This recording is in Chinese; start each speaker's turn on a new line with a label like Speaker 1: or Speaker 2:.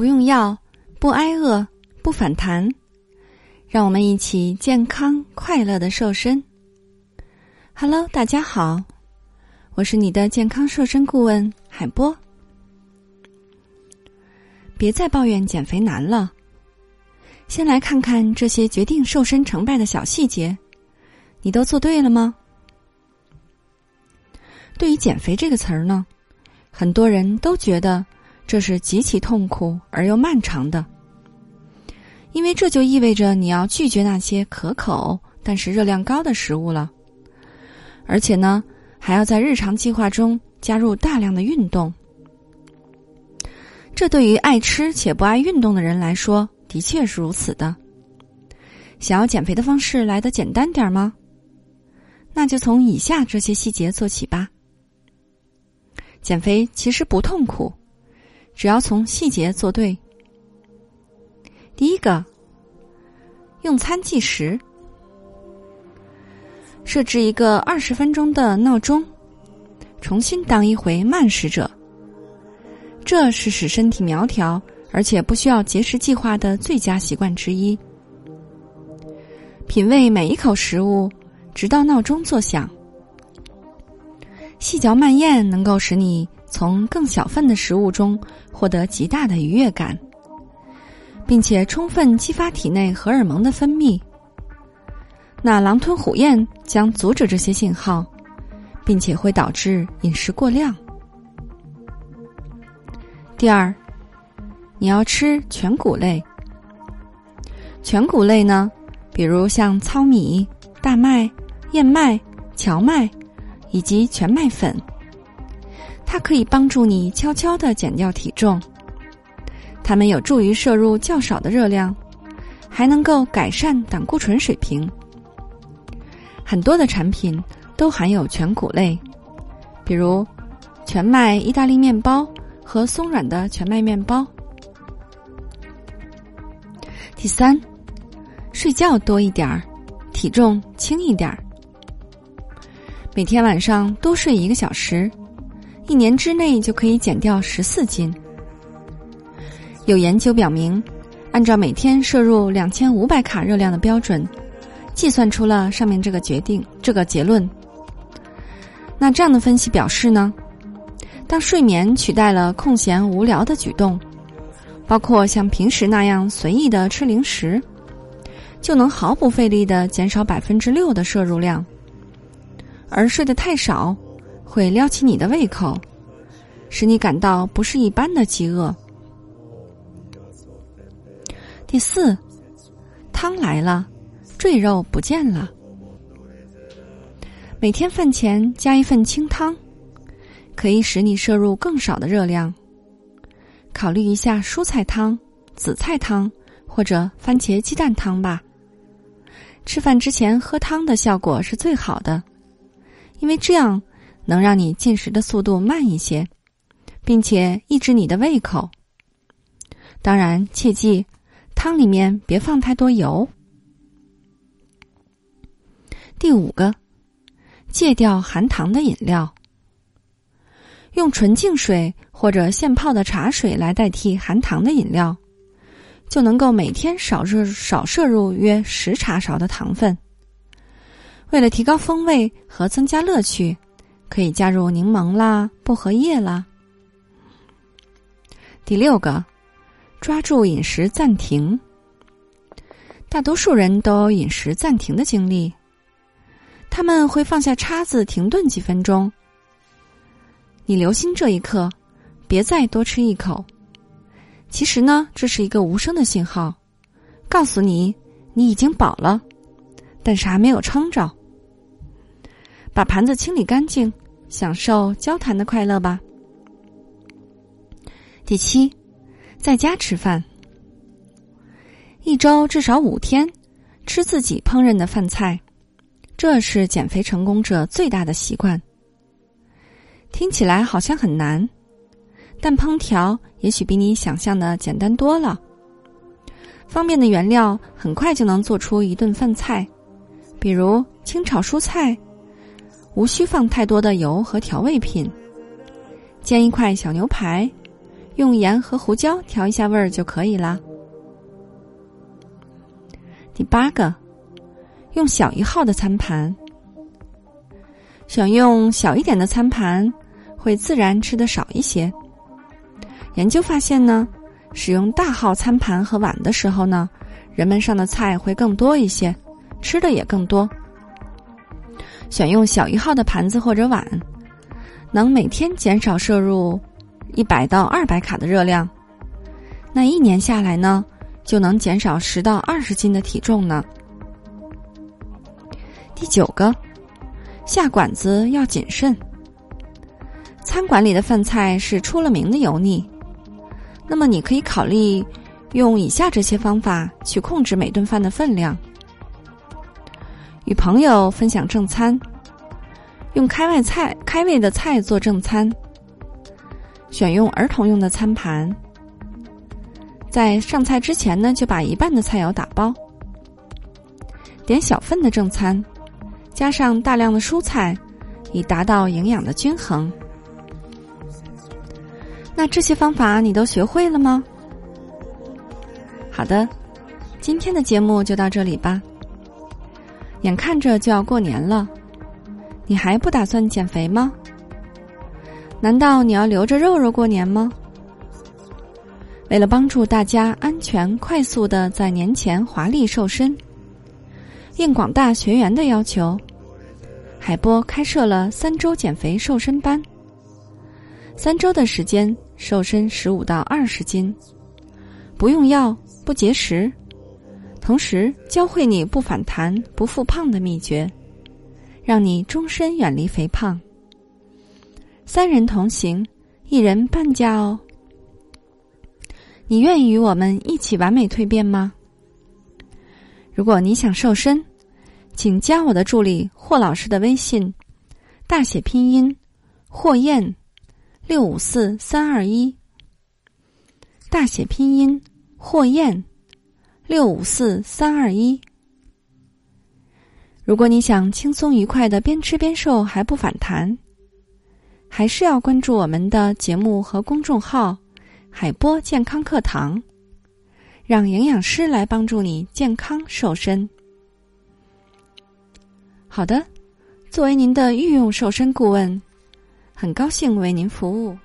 Speaker 1: 不用药，不挨饿，不反弹，让我们一起健康快乐的瘦身。Hello，大家好，我是你的健康瘦身顾问海波。别再抱怨减肥难了，先来看看这些决定瘦身成败的小细节，你都做对了吗？对于减肥这个词儿呢，很多人都觉得这是极其痛苦而又漫长的，因为这就意味着你要拒绝那些可口但是热量高的食物了，而且呢，还要在日常计划中加入大量的运动。这对于爱吃且不爱运动的人来说，的确是如此的。想要减肥的方式来得简单点吗？那就从以下这些细节做起吧。减肥其实不痛苦，只要从细节做对。第一个，用餐计时，设置一个二十分钟的闹钟，重新当一回慢食者。这是使身体苗条而且不需要节食计划的最佳习惯之一。品味每一口食物，直到闹钟作响。细嚼慢咽能够使你从更小份的食物中获得极大的愉悦感，并且充分激发体内荷尔蒙的分泌。那狼吞虎咽将阻止这些信号，并且会导致饮食过量。第二，你要吃全谷类。全谷类呢，比如像糙米、大麦、燕麦、荞麦。以及全麦粉，它可以帮助你悄悄的减掉体重。它们有助于摄入较少的热量，还能够改善胆固醇水平。很多的产品都含有全谷类，比如全麦意大利面包和松软的全麦面包。第三，睡觉多一点儿，体重轻一点儿。每天晚上多睡一个小时，一年之内就可以减掉十四斤。有研究表明，按照每天摄入两千五百卡热量的标准，计算出了上面这个决定这个结论。那这样的分析表示呢，当睡眠取代了空闲无聊的举动，包括像平时那样随意的吃零食，就能毫不费力的减少百分之六的摄入量。而睡得太少，会撩起你的胃口，使你感到不是一般的饥饿。第四，汤来了，赘肉不见了。每天饭前加一份清汤，可以使你摄入更少的热量。考虑一下蔬菜汤、紫菜汤或者番茄鸡蛋汤吧。吃饭之前喝汤的效果是最好的。因为这样能让你进食的速度慢一些，并且抑制你的胃口。当然，切记汤里面别放太多油。第五个，戒掉含糖的饮料，用纯净水或者现泡的茶水来代替含糖的饮料，就能够每天少摄少摄入约十茶勺的糖分。为了提高风味和增加乐趣，可以加入柠檬啦、薄荷叶啦。第六个，抓住饮食暂停。大多数人都有饮食暂停的经历，他们会放下叉子停顿几分钟。你留心这一刻，别再多吃一口。其实呢，这是一个无声的信号，告诉你你已经饱了，但是还没有撑着。把盘子清理干净，享受交谈的快乐吧。第七，在家吃饭，一周至少五天吃自己烹饪的饭菜，这是减肥成功者最大的习惯。听起来好像很难，但烹调也许比你想象的简单多了。方便的原料很快就能做出一顿饭菜，比如清炒蔬菜。无需放太多的油和调味品，煎一块小牛排，用盐和胡椒调一下味儿就可以啦。第八个，用小一号的餐盘。选用小一点的餐盘，会自然吃的少一些。研究发现呢，使用大号餐盘和碗的时候呢，人们上的菜会更多一些，吃的也更多。选用小一号的盘子或者碗，能每天减少摄入一百到二百卡的热量。那一年下来呢？就能减少十到二十斤的体重呢。第九个，下馆子要谨慎。餐馆里的饭菜是出了名的油腻，那么你可以考虑用以下这些方法去控制每顿饭的分量：与朋友分享正餐，用开外菜开胃的菜做正餐，选用儿童用的餐盘。在上菜之前呢，就把一半的菜肴打包，点小份的正餐，加上大量的蔬菜，以达到营养的均衡。那这些方法你都学会了吗？好的，今天的节目就到这里吧。眼看着就要过年了，你还不打算减肥吗？难道你要留着肉肉过年吗？为了帮助大家安全、快速的在年前华丽瘦身，应广大学员的要求，海波开设了三周减肥瘦身班。三周的时间，瘦身十五到二十斤，不用药，不节食，同时教会你不反弹、不复胖的秘诀，让你终身远离肥胖。三人同行，一人半价哦。你愿意与我们一起完美蜕变吗？如果你想瘦身，请加我的助理霍老师的微信，大写拼音霍燕六五四三二一，大写拼音霍燕六五四三二一。如果你想轻松愉快的边吃边瘦还不反弹，还是要关注我们的节目和公众号。海波健康课堂，让营养师来帮助你健康瘦身。好的，作为您的御用瘦身顾问，很高兴为您服务。